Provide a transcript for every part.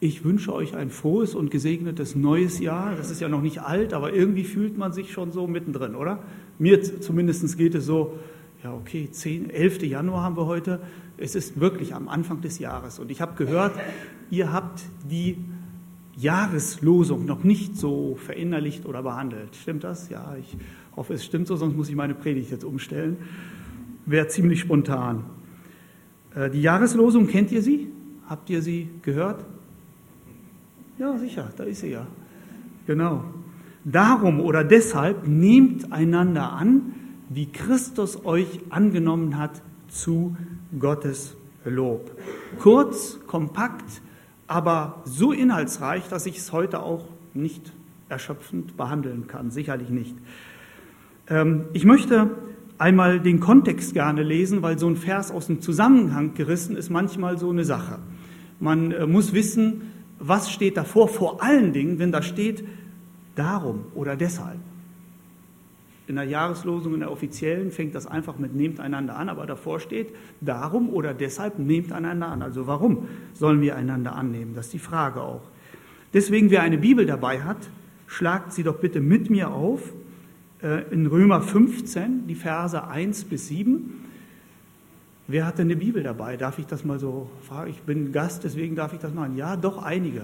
Ich wünsche euch ein frohes und gesegnetes neues Jahr. Das ist ja noch nicht alt, aber irgendwie fühlt man sich schon so mittendrin, oder? Mir zumindest geht es so, ja okay, 10, 11. Januar haben wir heute. Es ist wirklich am Anfang des Jahres. Und ich habe gehört, ihr habt die Jahreslosung noch nicht so verinnerlicht oder behandelt. Stimmt das? Ja, ich hoffe, es stimmt so, sonst muss ich meine Predigt jetzt umstellen. Wäre ziemlich spontan. Äh, die Jahreslosung, kennt ihr sie? Habt ihr sie gehört? Ja, sicher, da ist sie ja. Genau. Darum oder deshalb nehmt einander an, wie Christus euch angenommen hat zu Gottes Lob. Kurz, kompakt, aber so inhaltsreich, dass ich es heute auch nicht erschöpfend behandeln kann, sicherlich nicht. Ähm, ich möchte einmal den Kontext gerne lesen, weil so ein Vers aus dem Zusammenhang gerissen ist manchmal so eine Sache. Man äh, muss wissen, was steht davor, vor allen Dingen, wenn da steht, darum oder deshalb. In der Jahreslosung, in der offiziellen, fängt das einfach mit nehmt einander an, aber davor steht, darum oder deshalb nehmt einander an. Also warum sollen wir einander annehmen? Das ist die Frage auch. Deswegen, wer eine Bibel dabei hat, schlagt sie doch bitte mit mir auf äh, in Römer 15, die Verse 1 bis 7. Wer hat denn eine Bibel dabei? Darf ich das mal so fragen? Ich bin Gast, deswegen darf ich das machen. Ja, doch einige.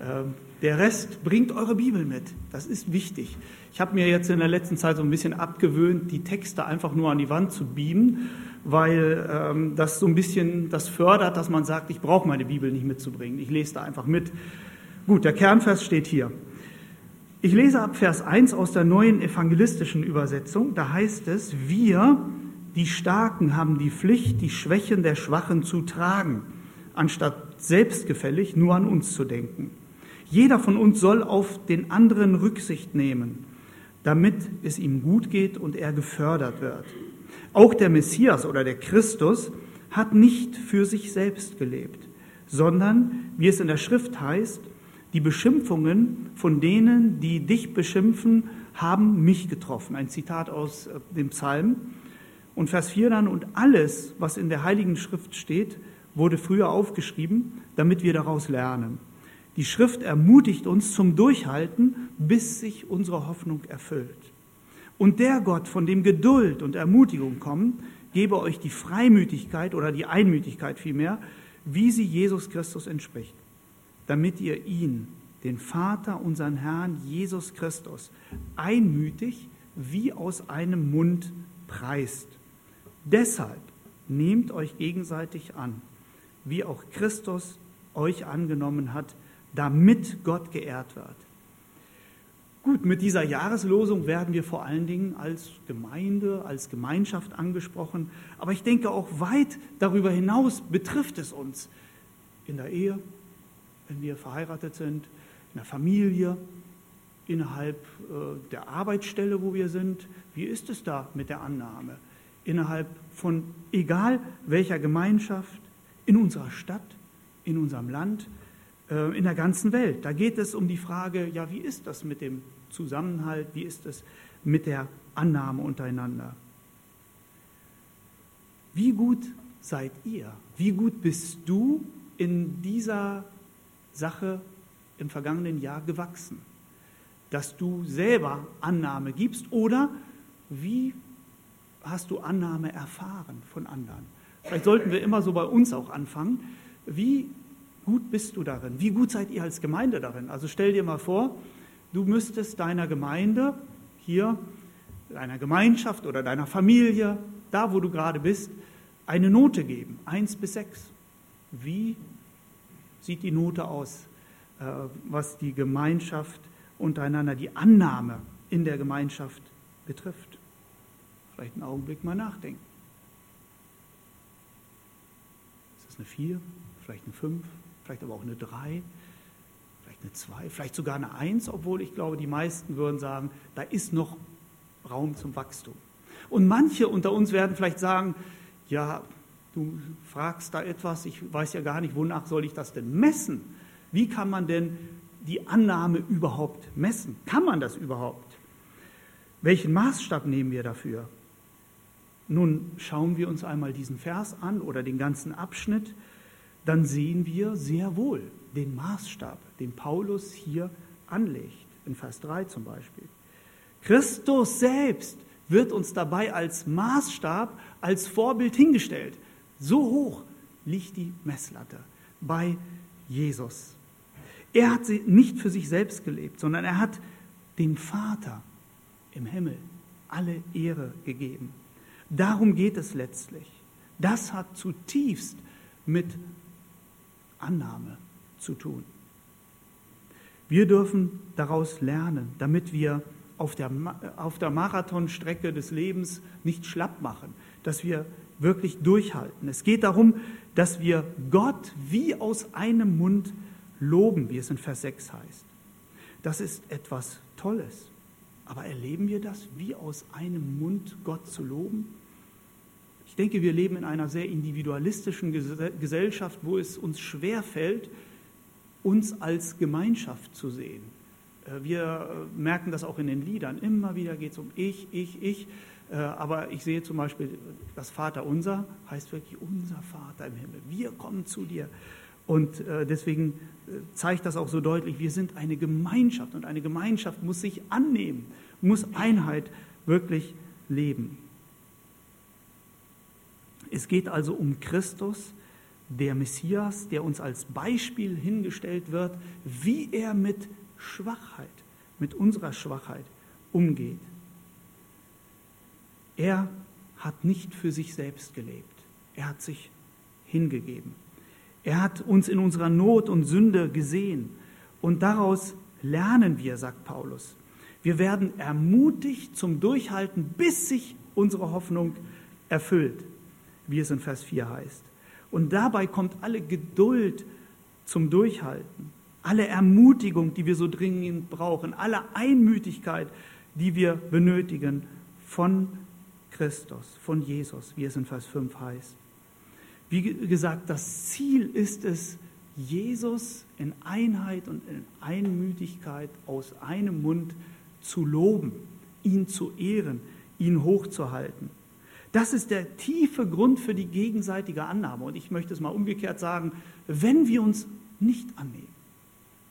Ähm, der Rest bringt eure Bibel mit. Das ist wichtig. Ich habe mir jetzt in der letzten Zeit so ein bisschen abgewöhnt, die Texte einfach nur an die Wand zu beamen, weil ähm, das so ein bisschen das fördert, dass man sagt, ich brauche meine Bibel nicht mitzubringen. Ich lese da einfach mit. Gut, der Kernvers steht hier. Ich lese ab Vers 1 aus der neuen evangelistischen Übersetzung. Da heißt es, wir, die Starken, haben die Pflicht, die Schwächen der Schwachen zu tragen, anstatt selbstgefällig nur an uns zu denken. Jeder von uns soll auf den anderen Rücksicht nehmen damit es ihm gut geht und er gefördert wird. Auch der Messias oder der Christus hat nicht für sich selbst gelebt, sondern, wie es in der Schrift heißt, die Beschimpfungen von denen, die dich beschimpfen, haben mich getroffen. Ein Zitat aus äh, dem Psalm. Und Vers 4 dann, und alles, was in der Heiligen Schrift steht, wurde früher aufgeschrieben, damit wir daraus lernen. Die Schrift ermutigt uns zum Durchhalten, bis sich unsere Hoffnung erfüllt. Und der Gott, von dem Geduld und Ermutigung kommen, gebe euch die Freimütigkeit oder die Einmütigkeit vielmehr, wie sie Jesus Christus entspricht, damit ihr ihn, den Vater, unseren Herrn Jesus Christus, einmütig wie aus einem Mund preist. Deshalb nehmt euch gegenseitig an, wie auch Christus euch angenommen hat, damit Gott geehrt wird. Gut, mit dieser Jahreslosung werden wir vor allen Dingen als Gemeinde, als Gemeinschaft angesprochen, aber ich denke auch weit darüber hinaus betrifft es uns in der Ehe, wenn wir verheiratet sind, in der Familie, innerhalb äh, der Arbeitsstelle, wo wir sind. Wie ist es da mit der Annahme? Innerhalb von egal welcher Gemeinschaft, in unserer Stadt, in unserem Land, äh, in der ganzen Welt. Da geht es um die Frage, ja, wie ist das mit dem Zusammenhalt, wie ist es mit der Annahme untereinander? Wie gut seid ihr? Wie gut bist du in dieser Sache im vergangenen Jahr gewachsen? Dass du selber Annahme gibst oder wie hast du Annahme erfahren von anderen? Vielleicht sollten wir immer so bei uns auch anfangen. Wie gut bist du darin? Wie gut seid ihr als Gemeinde darin? Also stell dir mal vor, du müsstest deiner Gemeinde hier, deiner Gemeinschaft oder deiner Familie, da wo du gerade bist, eine Note geben, eins bis sechs. Wie sieht die Note aus, äh, was die Gemeinschaft untereinander, die Annahme in der Gemeinschaft betrifft? Vielleicht einen Augenblick mal nachdenken. Ist das eine vier, vielleicht eine fünf, vielleicht aber auch eine 3, vielleicht eine 2, vielleicht sogar eine 1, obwohl ich glaube, die meisten würden sagen, da ist noch Raum zum Wachstum. Und manche unter uns werden vielleicht sagen, ja, du fragst da etwas, ich weiß ja gar nicht, wonach soll ich das denn messen? Wie kann man denn die Annahme überhaupt messen? Kann man das überhaupt? Welchen Maßstab nehmen wir dafür? Nun schauen wir uns einmal diesen Vers an oder den ganzen Abschnitt dann sehen wir sehr wohl den Maßstab, den Paulus hier anlegt, in Vers 3 zum Beispiel. Christus selbst wird uns dabei als Maßstab, als Vorbild hingestellt. So hoch liegt die Messlatte bei Jesus. Er hat sie nicht für sich selbst gelebt, sondern er hat dem Vater im Himmel alle Ehre gegeben. Darum geht es letztlich. Das hat zutiefst mit Annahme zu tun. Wir dürfen daraus lernen, damit wir auf der, auf der Marathonstrecke des Lebens nicht schlapp machen, dass wir wirklich durchhalten. Es geht darum, dass wir Gott wie aus einem Mund loben, wie es in Vers 6 heißt. Das ist etwas Tolles. Aber erleben wir das, wie aus einem Mund Gott zu loben? Ich denke, wir leben in einer sehr individualistischen Gesellschaft, wo es uns schwer fällt, uns als Gemeinschaft zu sehen. Äh, wir äh, merken das auch in den Liedern. Immer wieder geht es um ich, ich, ich. Äh, aber ich sehe zum Beispiel, das Vater unser heißt wirklich unser Vater im Himmel. Wir kommen zu dir. Und deswegen zeigt das auch so deutlich, wir sind eine Gemeinschaft und eine Gemeinschaft muss sich annehmen, muss Einheit wirklich leben. Es geht also um Christus, der Messias, der uns als Beispiel hingestellt wird, wie er mit Schwachheit, mit unserer Schwachheit umgeht. Er hat nicht für sich selbst gelebt. Er hat sich hingegeben. Er hat uns in unserer Not und Sünde gesehen. Und daraus lernen wir, sagt Paulus. Wir werden ermutigt zum Durchhalten, bis sich unsere Hoffnung erfüllt, wie es in Vers 4 heißt. Und dabei kommt alle Geduld zum Durchhalten alle Ermutigung, die wir so dringend brauchen, alle Einmütigkeit, die wir benötigen von Christus, von Jesus, wie es in Vers 5 heißt. Wie gesagt, das Ziel ist es, Jesus in Einheit und in Einmütigkeit aus einem Mund zu loben, ihn zu ehren, ihn hochzuhalten. Das ist der tiefe Grund für die gegenseitige Annahme. Und ich möchte es mal umgekehrt sagen, wenn wir uns nicht annehmen,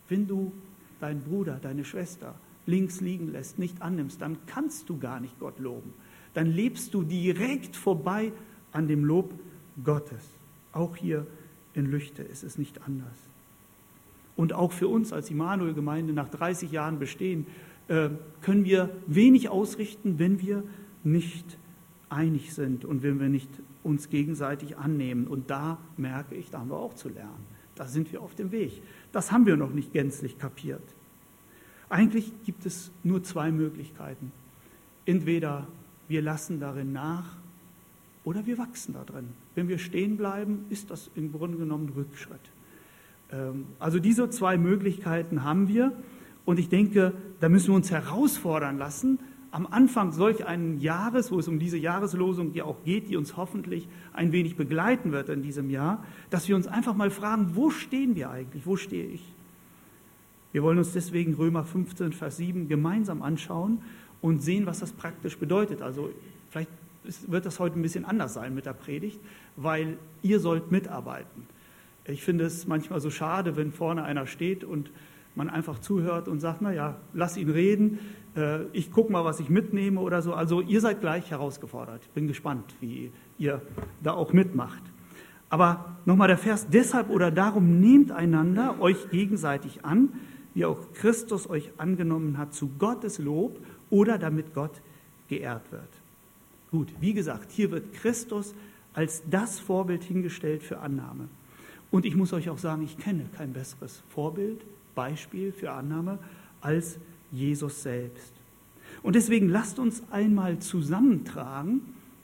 wenn du deinen Bruder, deine Schwester links liegen lässt, nicht annimmst, dann kannst du gar nicht Gott loben. Dann lebst du direkt vorbei an dem Lob Gottes. Auch hier in Lüchte ist es nicht anders. Und auch für uns als Immanuel-Gemeinde nach 30 Jahren bestehen, äh, können wir wenig ausrichten, wenn wir nicht einig sind und wenn wir nicht uns gegenseitig annehmen. Und da merke ich, da haben wir auch zu lernen. Da sind wir auf dem Weg. Das haben wir noch nicht gänzlich kapiert. Eigentlich gibt es nur zwei Möglichkeiten. Entweder wir lassen darin nach oder wir wachsen da drin. Wenn wir stehen bleiben, ist das im Grunde genommen Rückschritt. Ähm, also diese zwei Möglichkeiten haben wir und ich denke, da müssen wir uns herausfordern lassen, am Anfang solch einen Jahres, wo es um diese Jahreslosung ja auch geht, die uns hoffentlich ein wenig begleiten wird in diesem Jahr, dass wir uns einfach mal fragen, wo stehen wir eigentlich? Wo stehe ich? Wir wollen uns deswegen Römer 15, Vers 7 gemeinsam anschauen und sehen, was das praktisch bedeutet. Also wird das heute ein bisschen anders sein mit der Predigt, weil ihr sollt mitarbeiten. Ich finde es manchmal so schade, wenn vorne einer steht und man einfach zuhört und sagt, naja, lass ihn reden, äh, ich gucke mal, was ich mitnehme oder so. Also ihr seid gleich herausgefordert. Ich bin gespannt, wie ihr da auch mitmacht. Aber nochmal der Vers, deshalb oder darum nehmt einander euch gegenseitig an, wie auch Christus euch angenommen hat, zu Gottes Lob oder damit Gott geehrt wird. Gut, wie gesagt, hier wird Christus als das Vorbild hingestellt für Annahme. Und ich muss euch auch sagen, ich kenne kein besseres Vorbild, Beispiel für Annahme als Jesus selbst. Und deswegen lasst uns einmal zusammentragen,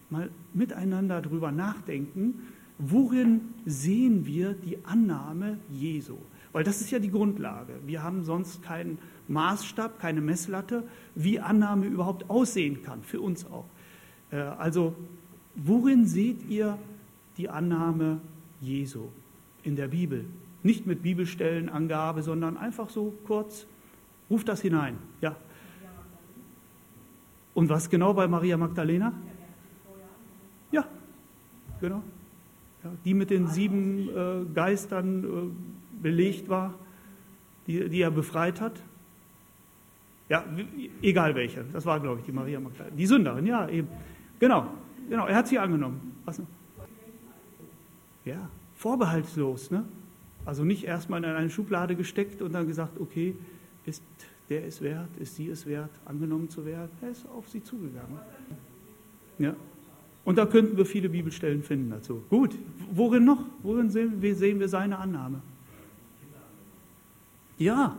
mal miteinander darüber nachdenken, worin sehen wir die Annahme Jesu? Weil das ist ja die Grundlage. Wir haben sonst keinen Maßstab, keine Messlatte, wie Annahme überhaupt aussehen kann, für uns auch. Äh, also, worin seht ihr die Annahme Jesu in der Bibel? Nicht mit Bibelstellenangabe, sondern einfach so kurz Ruf das hinein. Ja. Und was genau bei Maria Magdalena? Ja, genau. ja, die mit den sieben äh, Geistern äh, belegt war, die, die er befreit hat. Ja, egal welche. Das war, glaube ich, die Maria Magdalena. Die Sünderin, ja, eben. Genau, genau. Er hat sie angenommen. Was? Ja, vorbehaltslos. Ne? Also nicht erstmal in eine Schublade gesteckt und dann gesagt, okay, ist der ist wert, ist sie es wert, angenommen zu werden. Er ist auf sie zugegangen. Ja. Und da könnten wir viele Bibelstellen finden dazu. Gut, worin noch? Worin sehen wir, sehen wir seine Annahme? Ja,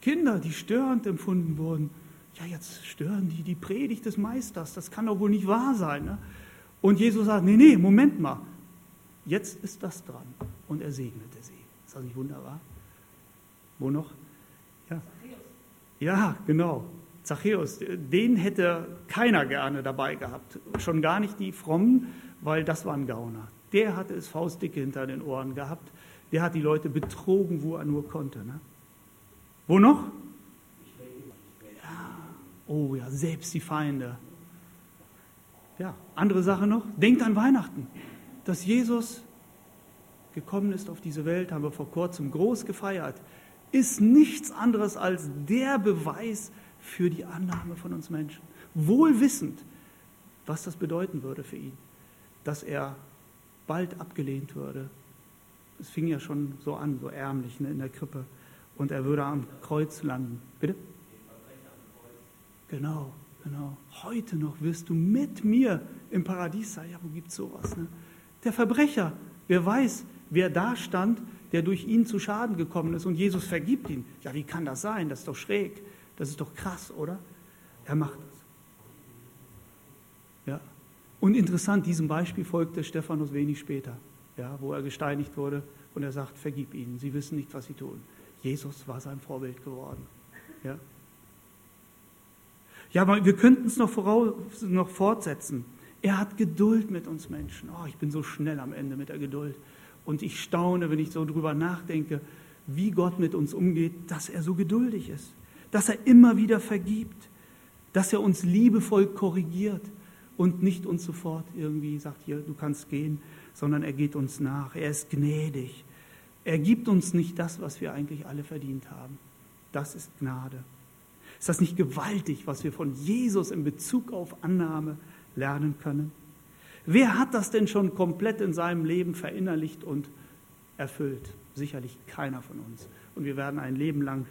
Kinder, die störend empfunden wurden. Ja, jetzt stören die die Predigt des Meisters. Das kann doch wohl nicht wahr sein. Ne? Und Jesus sagt, nee, nee, Moment mal. Jetzt ist das dran. Und er segnete sie. Ist das nicht wunderbar? Wo noch? Ja, ja genau. Zachäus, den hätte keiner gerne dabei gehabt. Schon gar nicht die Frommen, weil das war ein Gauner. Der hatte es faustdicke hinter den Ohren gehabt. Der hat die Leute betrogen, wo er nur konnte. Ne? Wo noch? Oh ja, selbst die Feinde. Ja, andere Sache noch. Denkt an Weihnachten. Dass Jesus gekommen ist auf diese Welt, haben wir vor kurzem groß gefeiert, ist nichts anderes als der Beweis für die Annahme von uns Menschen. Wohl wissend, was das bedeuten würde für ihn, dass er bald abgelehnt würde. Es fing ja schon so an, so ärmlich ne, in der Krippe. Und er würde am Kreuz landen. Bitte? Genau, genau. Heute noch wirst du mit mir im Paradies sein. Ja, wo gibt es sowas? Ne? Der Verbrecher, wer weiß, wer da stand, der durch ihn zu Schaden gekommen ist und Jesus vergibt ihn. Ja, wie kann das sein? Das ist doch schräg. Das ist doch krass, oder? Er macht es. Ja. Und interessant, diesem Beispiel folgte Stephanus wenig später, ja, wo er gesteinigt wurde und er sagt, vergib ihnen, sie wissen nicht, was sie tun. Jesus war sein Vorbild geworden. Ja, ja aber wir könnten es noch, voraus, noch fortsetzen. Er hat Geduld mit uns Menschen. Oh, ich bin so schnell am Ende mit der Geduld. Und ich staune, wenn ich so drüber nachdenke, wie Gott mit uns umgeht, dass er so geduldig ist dass er immer wieder vergibt, dass er uns liebevoll korrigiert und nicht uns sofort irgendwie sagt, hier, du kannst gehen, sondern er geht uns nach. Er ist gnädig. Er gibt uns nicht das, was wir eigentlich alle verdient haben. Das ist Gnade. Ist das nicht gewaltig, was wir von Jesus in Bezug auf Annahme lernen können? Wer hat das denn schon komplett in seinem Leben verinnerlicht und erfüllt? Sicherlich keiner von uns. Und wir werden ein Leben lang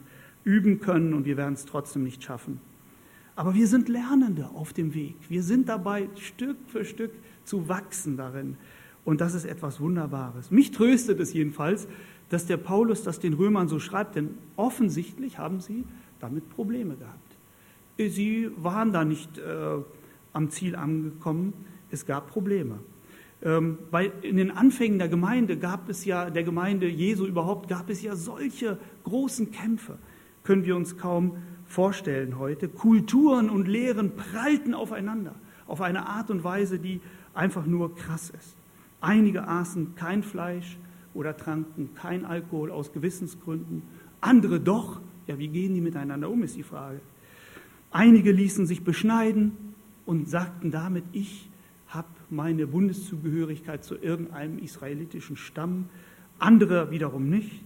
üben können und wir werden es trotzdem nicht schaffen. Aber wir sind Lernende auf dem Weg. Wir sind dabei, Stück für Stück zu wachsen darin. Und das ist etwas Wunderbares. Mich tröstet es jedenfalls, dass der Paulus das den Römern so schreibt, denn offensichtlich haben sie damit Probleme gehabt. Sie waren da nicht äh, am Ziel angekommen, es gab Probleme. Ähm, weil in den Anfängen der Gemeinde gab es ja, der Gemeinde Jesu überhaupt, gab es ja solche großen Kämpfe können wir uns kaum vorstellen heute. Kulturen und Lehren prallten aufeinander auf eine Art und Weise, die einfach nur krass ist. Einige aßen kein Fleisch oder tranken kein Alkohol aus Gewissensgründen, andere doch. Ja, wie gehen die miteinander um, ist die Frage. Einige ließen sich beschneiden und sagten damit, ich habe meine Bundeszugehörigkeit zu irgendeinem israelitischen Stamm, andere wiederum nicht.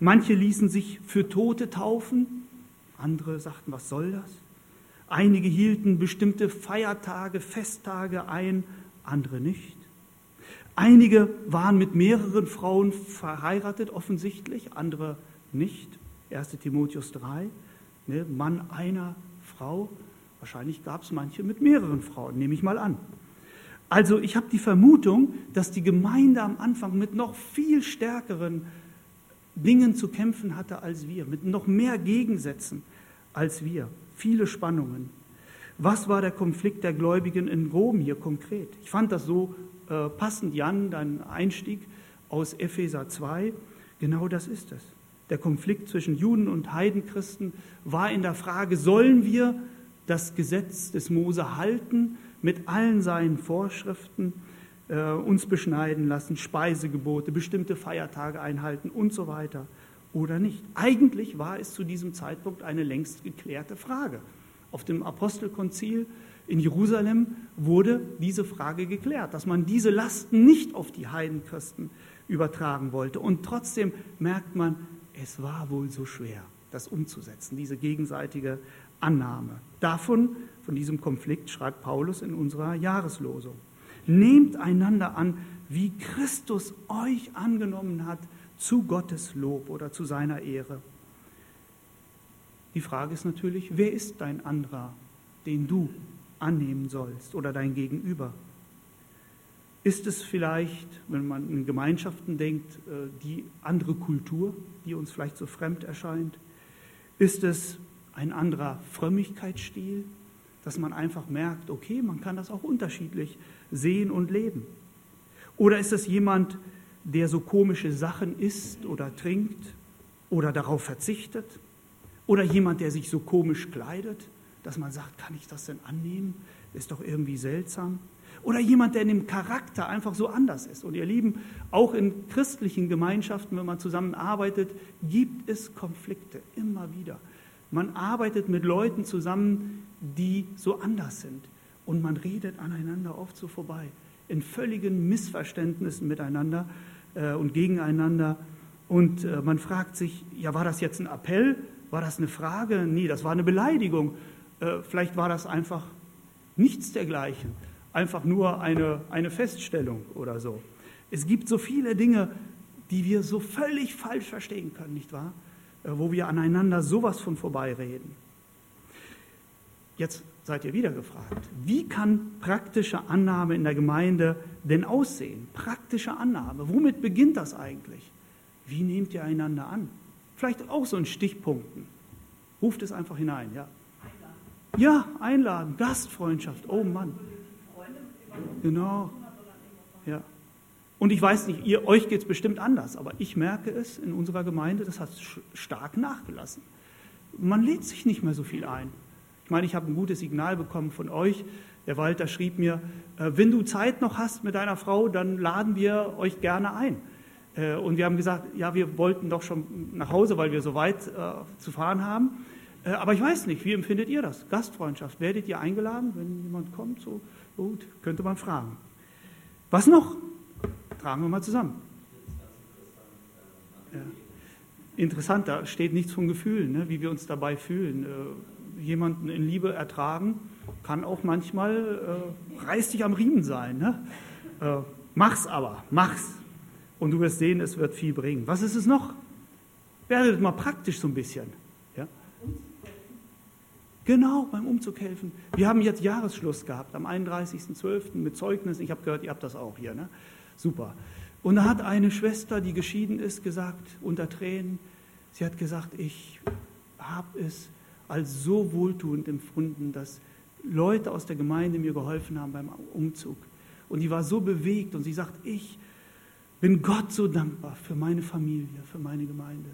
Manche ließen sich für Tote taufen, andere sagten, was soll das? Einige hielten bestimmte Feiertage, Festtage ein, andere nicht. Einige waren mit mehreren Frauen verheiratet, offensichtlich, andere nicht. 1 Timotheus 3, ne, Mann einer Frau. Wahrscheinlich gab es manche mit mehreren Frauen, nehme ich mal an. Also ich habe die Vermutung, dass die Gemeinde am Anfang mit noch viel stärkeren Dingen zu kämpfen hatte als wir, mit noch mehr Gegensätzen als wir, viele Spannungen. Was war der Konflikt der Gläubigen in Rom hier konkret? Ich fand das so äh, passend, Jan, dein Einstieg aus Epheser 2. Genau das ist es. Der Konflikt zwischen Juden und Heidenchristen war in der Frage, sollen wir das Gesetz des Mose halten mit allen seinen Vorschriften äh, uns beschneiden lassen, Speisegebote, bestimmte Feiertage einhalten und so weiter oder nicht. Eigentlich war es zu diesem Zeitpunkt eine längst geklärte Frage. Auf dem Apostelkonzil in Jerusalem wurde diese Frage geklärt, dass man diese Lasten nicht auf die Heidenchristen übertragen wollte. Und trotzdem merkt man, es war wohl so schwer, das umzusetzen, diese gegenseitige Annahme. Davon, von diesem Konflikt, schreibt Paulus in unserer Jahreslosung. Nehmt einander an, wie Christus euch angenommen hat, zu Gottes Lob oder zu seiner Ehre. Die Frage ist natürlich, wer ist dein anderer, den du annehmen sollst oder dein Gegenüber? Ist es vielleicht, wenn man in Gemeinschaften denkt, äh, die andere Kultur, die uns vielleicht so fremd erscheint? Ist es ein anderer Frömmigkeitsstil, dass man einfach merkt, okay, man kann das auch unterschiedlich sehen und leben? Oder ist es jemand, der so komische Sachen isst oder trinkt oder darauf verzichtet? Oder jemand, der sich so komisch kleidet, dass man sagt, kann ich das denn annehmen? Ist doch irgendwie seltsam. Oder jemand, der in dem Charakter einfach so anders ist. Und ihr Lieben, auch in christlichen Gemeinschaften, wenn man zusammenarbeitet, gibt es Konflikte immer wieder. Man arbeitet mit Leuten zusammen, die so anders sind. Und man redet aneinander oft so vorbei. In völligen Missverständnissen miteinander äh, und gegeneinander. Und äh, man fragt sich, ja, war das jetzt ein Appell? War das eine Frage? Nee, das war eine Beleidigung. Äh, vielleicht war das einfach nichts dergleichen einfach nur eine, eine Feststellung oder so. Es gibt so viele Dinge, die wir so völlig falsch verstehen können, nicht wahr? Äh, wo wir aneinander sowas von vorbeireden. Jetzt seid ihr wieder gefragt, wie kann praktische Annahme in der Gemeinde denn aussehen? Praktische Annahme, womit beginnt das eigentlich? Wie nehmt ihr einander an? Vielleicht auch so in Stichpunkten. Ruft es einfach hinein, ja. Ja, einladen, Gastfreundschaft, oh Mann. Genau. Ja. Und ich weiß nicht, ihr, euch geht es bestimmt anders, aber ich merke es in unserer Gemeinde, das hat stark nachgelassen. Man lädt sich nicht mehr so viel ein. Ich meine, ich habe ein gutes Signal bekommen von euch. Der Walter schrieb mir, äh, wenn du Zeit noch hast mit deiner Frau, dann laden wir euch gerne ein. Äh, und wir haben gesagt, ja, wir wollten doch schon nach Hause, weil wir so weit äh, zu fahren haben. aber ich weiß nicht, wie empfindet ihr das? Gastfreundschaft, werdet ihr eingeladen, wenn jemand kommt? So? Gut, könnte man fragen. Was noch? Tragen wir mal zusammen. Ja. Interessant, da steht nichts von Gefühlen, ne, wie wir uns dabei fühlen. Äh, jemanden in Liebe ertragen kann auch manchmal äh, reiß dich am Riemen sein. Ne? Äh, mach's aber, mach's. Und du wirst sehen, es wird viel bringen. Was ist es noch? Werdet mal praktisch so ein bisschen. Genau, beim Umzug helfen. Wir haben jetzt Jahresschluss gehabt am 31.12. mit Zeugnissen. Ich habe gehört, ihr habt das auch hier. Ne? Super. Und da hat eine Schwester, die geschieden ist, gesagt, unter Tränen, sie hat gesagt, ich habe es als so wohltuend empfunden, dass Leute aus der Gemeinde mir geholfen haben beim Umzug. Und die war so bewegt und sie sagt, ich bin Gott so dankbar für meine Familie, für meine Gemeinde.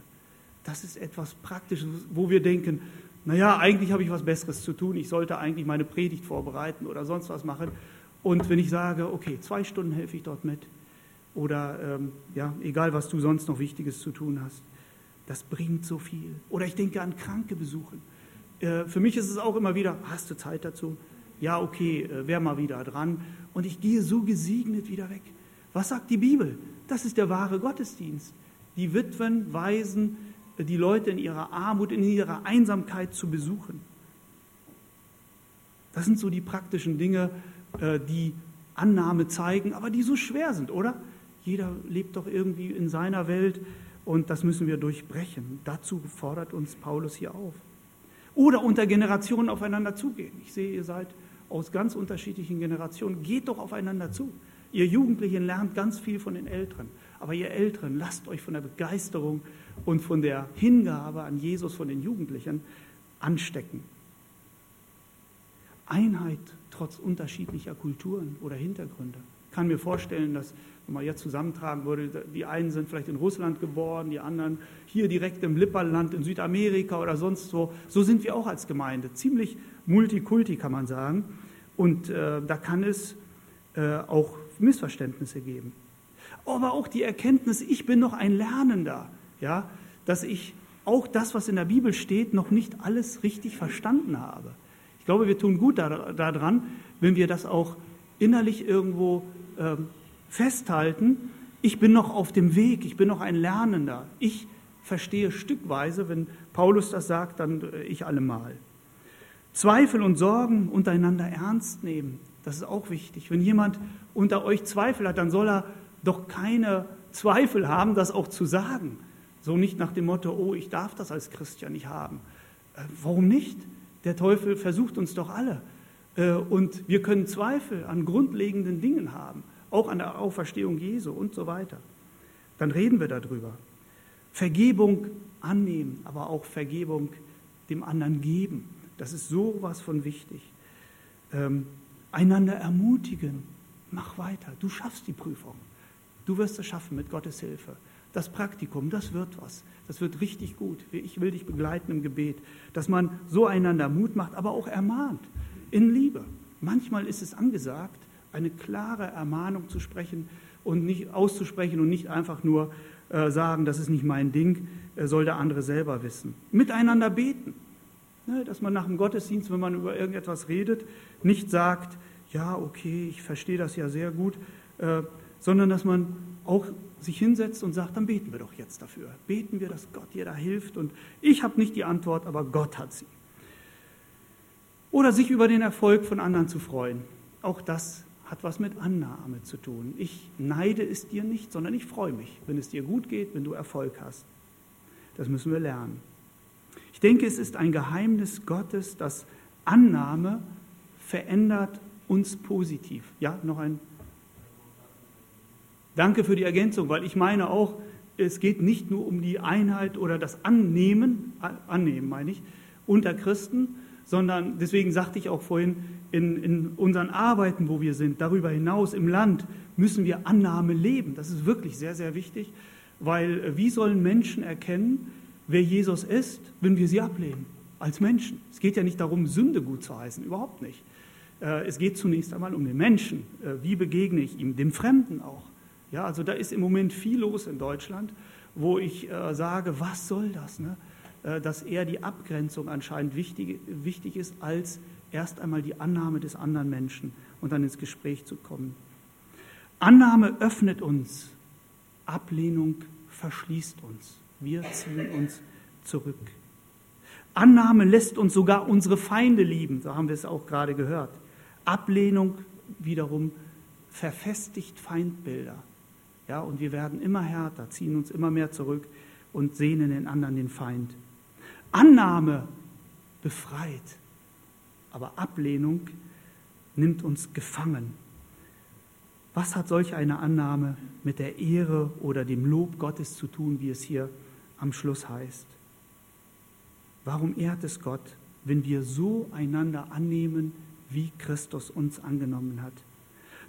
Das ist etwas Praktisches, wo wir denken, naja, eigentlich habe ich was Besseres zu tun, ich sollte eigentlich meine Predigt vorbereiten oder sonst was machen. Und wenn ich sage, okay, zwei Stunden helfe ich dort mit, oder ähm, ja, egal was du sonst noch Wichtiges zu tun hast, das bringt so viel. Oder ich denke an Kranke besuchen. Äh, für mich ist es auch immer wieder, hast du Zeit dazu? Ja, okay, äh, wär mal wieder dran. Und ich gehe so gesegnet wieder weg. Was sagt die Bibel? Das ist der wahre Gottesdienst. Die Witwen, Waisen, die Leute in ihrer Armut, in ihrer Einsamkeit zu besuchen. Das sind so die praktischen Dinge, äh, die Annahme zeigen, aber die so schwer sind, oder? Jeder lebt doch irgendwie in seiner Welt und das müssen wir durchbrechen. Dazu fordert uns Paulus hier auf. Oder unter Generationen aufeinander zugehen. Ich sehe, ihr seid aus ganz unterschiedlichen Generationen. Geht doch aufeinander zu. Ihr Jugendlichen lernt ganz viel von den Älteren. Aber ihr Älteren, lasst euch von der Begeisterung und von der Hingabe an Jesus von den Jugendlichen anstecken. Einheit trotz unterschiedlicher Kulturen oder Hintergründe. Ich kann mir vorstellen, dass, wenn man jetzt zusammentragen würde, die einen sind vielleicht in Russland geboren, die anderen hier direkt im Lipperland in Südamerika oder sonst wo. So sind wir auch als Gemeinde. Ziemlich multikulti, kann man sagen. Und äh, da kann es äh, auch Missverständnisse geben. Aber auch die Erkenntnis, ich bin noch ein Lernender ja, dass ich auch das, was in der Bibel steht, noch nicht alles richtig verstanden habe. Ich glaube, wir tun gut daran, wenn wir das auch innerlich irgendwo ähm, festhalten. Ich bin noch auf dem Weg, ich bin noch ein Lernender. Ich verstehe stückweise, wenn Paulus das sagt, dann äh, ich allemal. Zweifel und Sorgen untereinander ernst nehmen, das ist auch wichtig. Wenn jemand unter euch Zweifel hat, dann soll er doch keine Zweifel haben, das auch zu sagen. So nicht nach dem Motto, oh, ich darf das als Christian nicht haben. Äh, warum nicht? Der Teufel versucht uns doch alle. Äh, und wir können Zweifel an grundlegenden Dingen haben, auch an der Auferstehung Jesu und so weiter. Dann reden wir darüber. Vergebung annehmen, aber auch Vergebung dem anderen geben. Das ist sowas von wichtig. Ähm, einander ermutigen. Mach weiter. Du schaffst die Prüfung. Du wirst es schaffen mit Gottes Hilfe. Das Praktikum, das wird was. Das wird richtig gut. Ich will dich begleiten im Gebet, dass man so einander Mut macht, aber auch ermahnt in Liebe. Manchmal ist es angesagt, eine klare Ermahnung zu sprechen und nicht auszusprechen und nicht einfach nur äh, sagen, das ist nicht mein Ding, äh, soll der andere selber wissen. Miteinander beten. Ne, dass man nach dem Gottesdienst, wenn man über irgendetwas redet, nicht sagt, ja, okay, ich verstehe das ja sehr gut, äh, sondern dass man auch sich hinsetzt und sagt, dann beten wir doch jetzt dafür. Beten wir, dass Gott dir da hilft. Und ich habe nicht die Antwort, aber Gott hat sie. Oder sich über den Erfolg von anderen zu freuen. Auch das hat was mit Annahme zu tun. Ich neide es dir nicht, sondern ich freue mich, wenn es dir gut geht, wenn du Erfolg hast. Das müssen wir lernen. Ich denke, es ist ein Geheimnis Gottes, dass Annahme verändert uns positiv. Ja, noch ein Danke für die Ergänzung, weil ich meine auch, es geht nicht nur um die Einheit oder das Annehmen, annehmen meine ich, unter Christen, sondern deswegen sagte ich auch vorhin, in, in unseren Arbeiten, wo wir sind, darüber hinaus im Land, müssen wir Annahme leben. Das ist wirklich sehr, sehr wichtig, weil äh, wie sollen Menschen erkennen, wer Jesus ist, wenn wir sie ablehnen? Als Menschen. Es geht ja nicht darum, Sünde gut zu heißen, überhaupt nicht. Äh, es geht zunächst einmal um den Menschen. Äh, wie begegne ich ihm, dem Fremden auch? Ja, also da ist im Moment viel los in Deutschland, wo ich äh, sage, was soll das? Ne? Äh, dass eher die Abgrenzung anscheinend wichtig, wichtig ist, als erst einmal die Annahme des anderen Menschen und dann ins Gespräch zu kommen. Annahme öffnet uns, Ablehnung verschließt uns. Wir ziehen uns zurück. Annahme lässt uns sogar unsere Feinde lieben, so haben wir es auch gerade gehört. Ablehnung wiederum verfestigt Feindbilder. Ja, und wir werden immer härter, ziehen uns immer mehr zurück und sehnen den anderen den Feind. Annahme befreit, aber Ablehnung nimmt uns gefangen. Was hat solch eine Annahme mit der Ehre oder dem Lob Gottes zu tun, wie es hier am Schluss heißt? Warum ehrt es Gott, wenn wir so einander annehmen, wie Christus uns angenommen hat?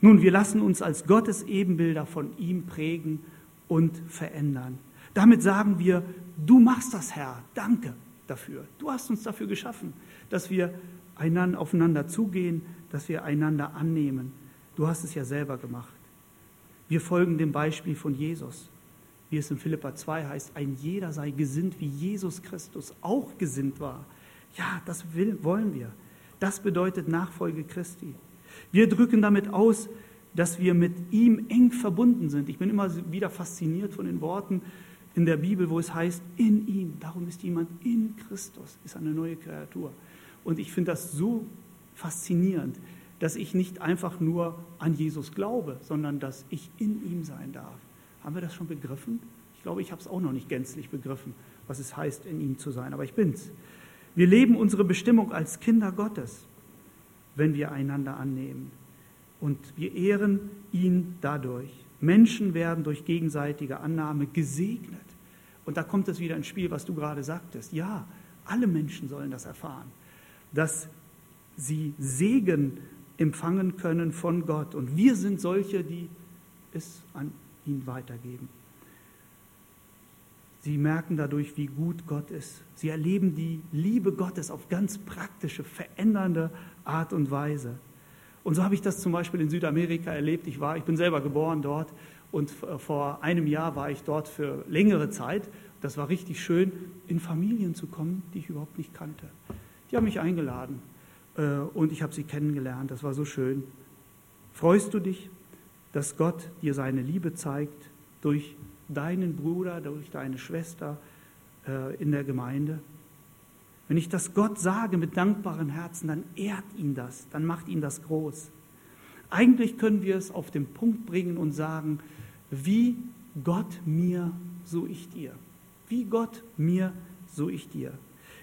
Nun, wir lassen uns als Gottes Ebenbilder von ihm prägen und verändern. Damit sagen wir, du machst das, Herr, danke dafür. Du hast uns dafür geschaffen, dass wir einander, aufeinander zugehen, dass wir einander annehmen. Du hast es ja selber gemacht. Wir folgen dem Beispiel von Jesus, wie es in Philippa 2 heißt, ein jeder sei gesinnt, wie Jesus Christus auch gesinnt war. Ja, das will, wollen wir. Das bedeutet Nachfolge Christi. Wir drücken damit aus, dass wir mit ihm eng verbunden sind. Ich bin immer wieder fasziniert von den Worten in der Bibel, wo es heißt, in ihm. Darum ist jemand in Christus, ist eine neue Kreatur. Und ich finde das so faszinierend, dass ich nicht einfach nur an Jesus glaube, sondern dass ich in ihm sein darf. Haben wir das schon begriffen? Ich glaube, ich habe es auch noch nicht gänzlich begriffen, was es heißt, in ihm zu sein, aber ich bin's. Wir leben unsere Bestimmung als Kinder Gottes wenn wir einander annehmen. Und wir ehren ihn dadurch. Menschen werden durch gegenseitige Annahme gesegnet. Und da kommt es wieder ins Spiel, was du gerade sagtest. Ja, alle Menschen sollen das erfahren, dass sie Segen empfangen können von Gott. Und wir sind solche, die es an ihn weitergeben. Sie merken dadurch, wie gut Gott ist. Sie erleben die Liebe Gottes auf ganz praktische, verändernde Art und Weise. Und so habe ich das zum Beispiel in Südamerika erlebt. Ich, war, ich bin selber geboren dort und vor einem Jahr war ich dort für längere Zeit. Das war richtig schön, in Familien zu kommen, die ich überhaupt nicht kannte. Die haben mich eingeladen äh, und ich habe sie kennengelernt. Das war so schön. Freust du dich, dass Gott dir seine Liebe zeigt durch deinen Bruder, durch deine Schwester äh, in der Gemeinde? Wenn ich das Gott sage mit dankbaren Herzen, dann ehrt ihn das, dann macht ihn das groß. Eigentlich können wir es auf den Punkt bringen und sagen, wie Gott mir, so ich dir. Wie Gott mir, so ich dir.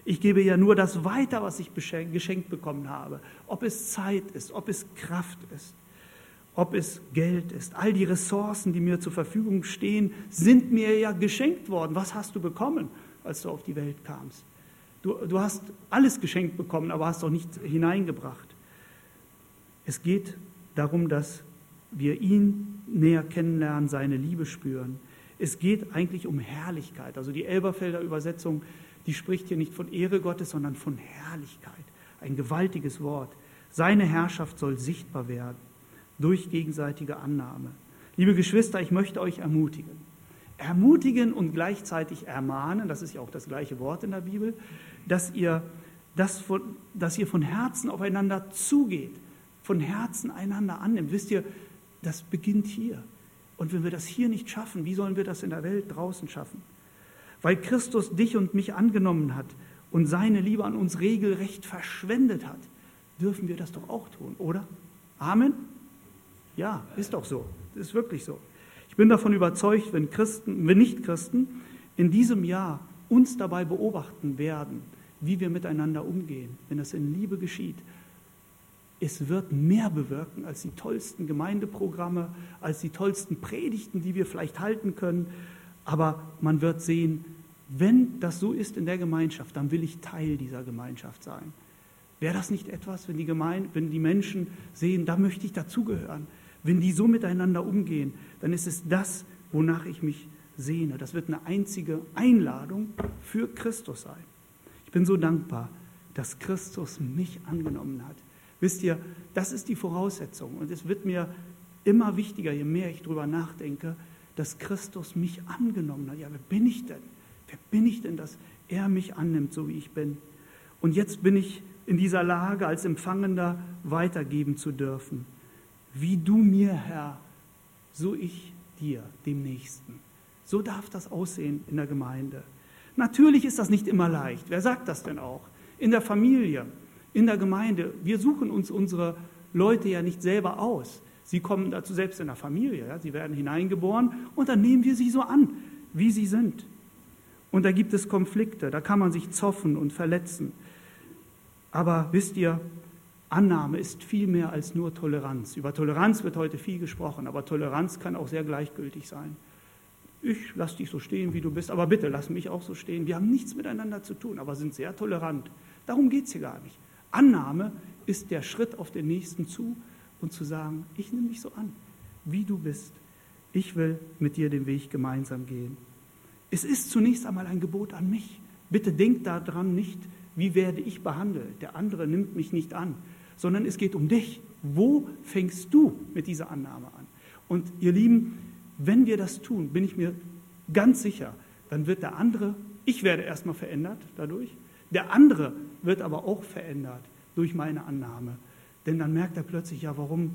Ich gebe ja nur das weiter, was ich geschenkt bekommen habe. Ob es Zeit ist, ob es Kraft ist, ob es Geld ist. All die Ressourcen, die mir zur Verfügung stehen, sind mir ja geschenkt worden. Was hast du bekommen, als du auf die Welt kamst? Du, du hast alles geschenkt bekommen, aber hast doch nicht hineingebracht. Es geht darum, dass wir ihn näher kennenlernen, seine Liebe spüren. Es geht eigentlich um Herrlichkeit. Also die Elberfelder Übersetzung, die spricht hier nicht von Ehre Gottes, sondern von Herrlichkeit. Ein gewaltiges Wort. Seine Herrschaft soll sichtbar werden durch gegenseitige Annahme. Liebe Geschwister, ich möchte euch ermutigen. Ermutigen und gleichzeitig ermahnen, das ist ja auch das gleiche Wort in der Bibel, dass ihr, das von, dass ihr von Herzen aufeinander zugeht, von Herzen einander annimmt. Wisst ihr, das beginnt hier. Und wenn wir das hier nicht schaffen, wie sollen wir das in der Welt draußen schaffen? Weil Christus dich und mich angenommen hat und seine Liebe an uns regelrecht verschwendet hat, dürfen wir das doch auch tun, oder? Amen? Ja, ist doch so. Ist wirklich so. Ich bin davon überzeugt, wenn Christen, wenn Nicht-Christen in diesem Jahr uns dabei beobachten werden, wie wir miteinander umgehen, wenn das in Liebe geschieht, es wird mehr bewirken als die tollsten Gemeindeprogramme, als die tollsten Predigten, die wir vielleicht halten können. Aber man wird sehen, wenn das so ist in der Gemeinschaft, dann will ich Teil dieser Gemeinschaft sein. Wäre das nicht etwas, wenn die, Gemeinde, wenn die Menschen sehen, da möchte ich dazugehören, wenn die so miteinander umgehen, dann ist es das, wonach ich mich sehne. Das wird eine einzige Einladung für Christus sein. Ich bin so dankbar, dass Christus mich angenommen hat. Wisst ihr, das ist die Voraussetzung. Und es wird mir immer wichtiger, je mehr ich darüber nachdenke, dass Christus mich angenommen hat. Ja, wer bin ich denn? Wer bin ich denn, dass er mich annimmt, so wie ich bin? Und jetzt bin ich in dieser Lage, als Empfangender weitergeben zu dürfen. Wie du mir, Herr, so ich dir, dem Nächsten. So darf das aussehen in der Gemeinde. Natürlich ist das nicht immer leicht. Wer sagt das denn auch? In der Familie, in der Gemeinde. Wir suchen uns unsere Leute ja nicht selber aus. Sie kommen dazu selbst in der Familie. Ja? Sie werden hineingeboren und dann nehmen wir sie so an, wie sie sind. Und da gibt es Konflikte, da kann man sich zoffen und verletzen. Aber wisst ihr, Annahme ist viel mehr als nur Toleranz. Über Toleranz wird heute viel gesprochen, aber Toleranz kann auch sehr gleichgültig sein. Ich lass dich so stehen, wie du bist, aber bitte lass mich auch so stehen. Wir haben nichts miteinander zu tun, aber sind sehr tolerant. Darum geht es hier gar nicht. Annahme ist der Schritt auf den Nächsten zu und zu sagen, ich nehme dich so an, wie du bist. Ich will mit dir den Weg gemeinsam gehen. Es ist zunächst einmal ein Gebot an mich. Bitte denk daran nicht, wie werde ich behandelt. Der andere nimmt mich nicht an, sondern es geht um dich. Wo fängst du mit dieser Annahme an? Und ihr Lieben, wenn wir das tun, bin ich mir ganz sicher, dann wird der andere, ich werde erstmal verändert dadurch, der andere wird aber auch verändert durch meine Annahme. Denn dann merkt er plötzlich, ja, warum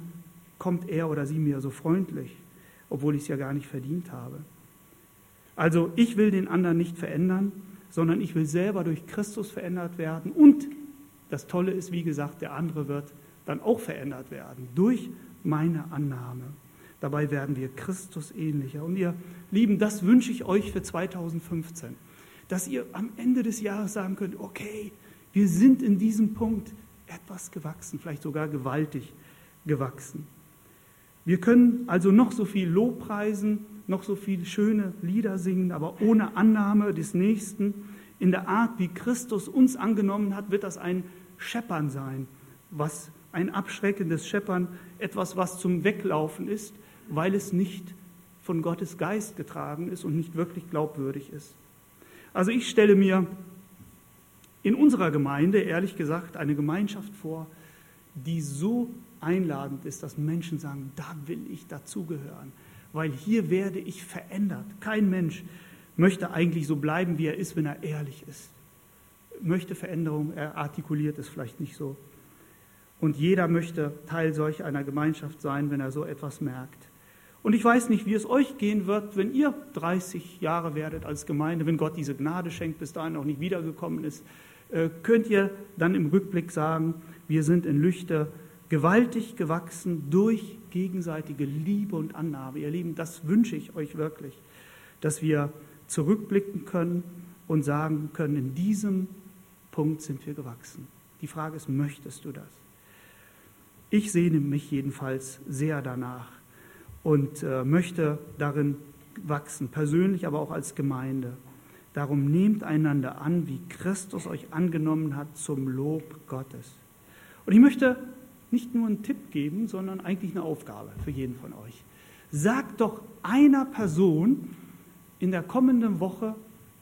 kommt er oder sie mir so freundlich, obwohl ich es ja gar nicht verdient habe. Also ich will den anderen nicht verändern, sondern ich will selber durch Christus verändert werden. Und das Tolle ist, wie gesagt, der andere wird dann auch verändert werden durch meine Annahme. Dabei werden wir Christus ähnlicher. Und ihr Lieben, das wünsche ich euch für 2015 dass ihr am Ende des Jahres sagen könnt, okay, wir sind in diesem Punkt etwas gewachsen, vielleicht sogar gewaltig gewachsen. Wir können also noch so viel Lobpreisen, noch so viele schöne Lieder singen, aber ohne Annahme des Nächsten, in der Art, wie Christus uns angenommen hat, wird das ein Scheppern sein, was ein abschreckendes Scheppern, etwas, was zum Weglaufen ist, weil es nicht von Gottes Geist getragen ist und nicht wirklich glaubwürdig ist. Also ich stelle mir in unserer Gemeinde, ehrlich gesagt, eine Gemeinschaft vor, die so einladend ist, dass Menschen sagen, da will ich dazugehören, weil hier werde ich verändert. Kein Mensch möchte eigentlich so bleiben, wie er ist, wenn er ehrlich ist. Möchte Veränderung, er artikuliert es vielleicht nicht so. Und jeder möchte Teil solch einer Gemeinschaft sein, wenn er so etwas merkt. Und ich weiß nicht, wie es euch gehen wird, wenn ihr 30 Jahre werdet als Gemeinde, wenn Gott diese Gnade schenkt, bis dahin auch nicht wiedergekommen ist, äh, könnt ihr dann im Rückblick sagen, wir sind in Lüchte gewaltig gewachsen durch gegenseitige Liebe und Annahme. Ihr Lieben, das wünsche ich euch wirklich, dass wir zurückblicken können und sagen können, in diesem Punkt sind wir gewachsen. Die Frage ist, möchtest du das? Ich sehne mich jedenfalls sehr danach und äh, möchte darin wachsen, persönlich, aber auch als Gemeinde. Darum nehmt einander an, wie Christus euch angenommen hat zum Lob Gottes. Und ich möchte nicht nur einen Tipp geben, sondern eigentlich eine Aufgabe für jeden von euch. Sagt doch einer Person in der kommenden Woche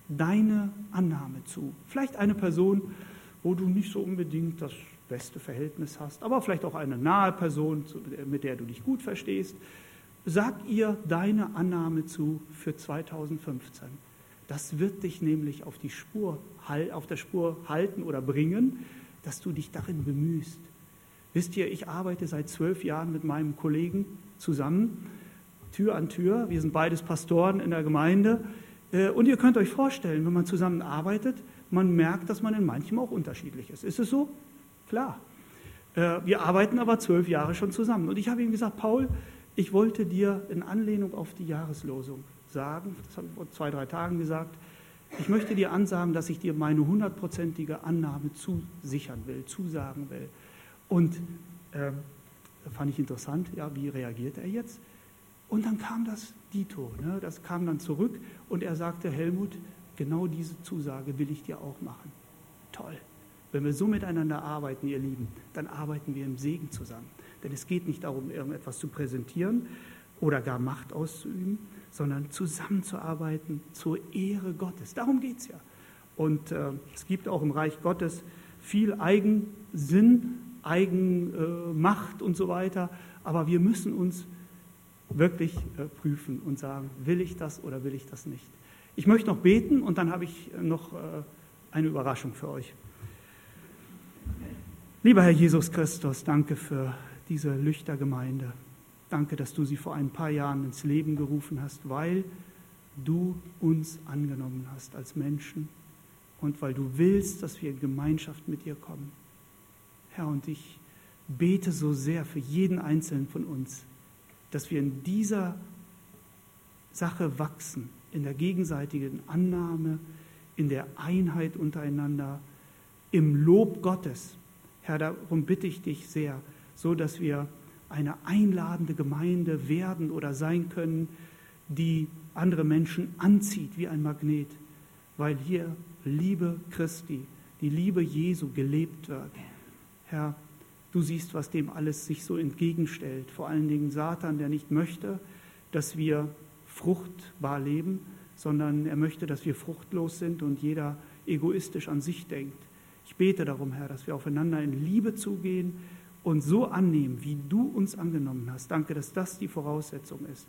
deine Annahme zu. Vielleicht eine Person, wo du nicht so unbedingt das beste Verhältnis hast, aber vielleicht auch eine nahe Person, mit der du dich gut verstehst. Sag ihr deine Annahme zu für 2015. Das wird dich nämlich auf, die Spur, auf der Spur halten oder bringen, dass du dich darin bemühst. Wisst ihr, ich arbeite seit zwölf Jahren mit meinem Kollegen zusammen, Tür an Tür. Wir sind beides Pastoren in der Gemeinde. Äh, und ihr könnt euch vorstellen, wenn man zusammenarbeitet, man merkt, dass man in manchem auch unterschiedlich ist. Ist es so? Klar. Äh, wir arbeiten aber zwölf Jahre schon zusammen. Und ich habe ihm gesagt, Paul, ich wollte dir in Anlehnung auf die Jahreslosung sagen, das habe ich vor zwei, drei Tagen gesagt, ich möchte dir ansagen, dass ich dir meine hundertprozentige Annahme zusichern will, zusagen will. Und äh, fand ich interessant, ja, wie reagiert er jetzt? Und dann kam das Dito, ne, das kam dann zurück und er sagte, Helmut, genau diese Zusage will ich dir auch machen. Toll. Wenn wir so miteinander arbeiten, ihr Lieben, dann arbeiten wir im Segen zusammen. Denn es geht nicht darum, irgendetwas zu präsentieren oder gar Macht auszuüben, sondern zusammenzuarbeiten zur Ehre Gottes. Darum geht es ja. Und äh, es gibt auch im Reich Gottes viel Eigensinn, Eigenmacht äh, und so weiter. Aber wir müssen uns wirklich äh, prüfen und sagen, will ich das oder will ich das nicht. Ich möchte noch beten und dann habe ich noch äh, eine Überraschung für euch. Lieber Herr Jesus Christus, danke für diese Lüchtergemeinde. Danke, dass du sie vor ein paar Jahren ins Leben gerufen hast, weil du uns angenommen hast als Menschen und weil du willst, dass wir in Gemeinschaft mit dir kommen. Herr, und ich bete so sehr für jeden Einzelnen von uns, dass wir in dieser Sache wachsen, in der gegenseitigen Annahme, in der Einheit untereinander, im Lob Gottes. Herr, darum bitte ich dich sehr, so dass wir eine einladende Gemeinde werden oder sein können, die andere Menschen anzieht wie ein Magnet, weil hier Liebe Christi, die Liebe Jesu gelebt wird. Herr, du siehst, was dem alles sich so entgegenstellt, vor allen Dingen Satan, der nicht möchte, dass wir fruchtbar leben, sondern er möchte, dass wir fruchtlos sind und jeder egoistisch an sich denkt. Ich bete darum, Herr, dass wir aufeinander in Liebe zugehen, und so annehmen, wie du uns angenommen hast. Danke, dass das die Voraussetzung ist.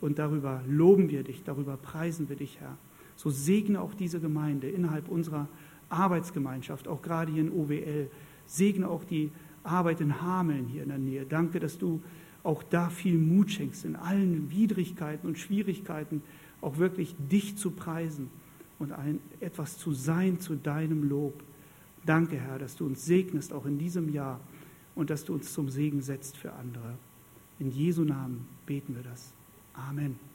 Und darüber loben wir dich, darüber preisen wir dich, Herr. So segne auch diese Gemeinde innerhalb unserer Arbeitsgemeinschaft, auch gerade hier in OWL. Segne auch die Arbeit in Hameln hier in der Nähe. Danke, dass du auch da viel Mut schenkst, in allen Widrigkeiten und Schwierigkeiten auch wirklich dich zu preisen und ein, etwas zu sein zu deinem Lob. Danke, Herr, dass du uns segnest, auch in diesem Jahr und dass du uns zum Segen setzt für andere. In Jesu Namen beten wir das. Amen.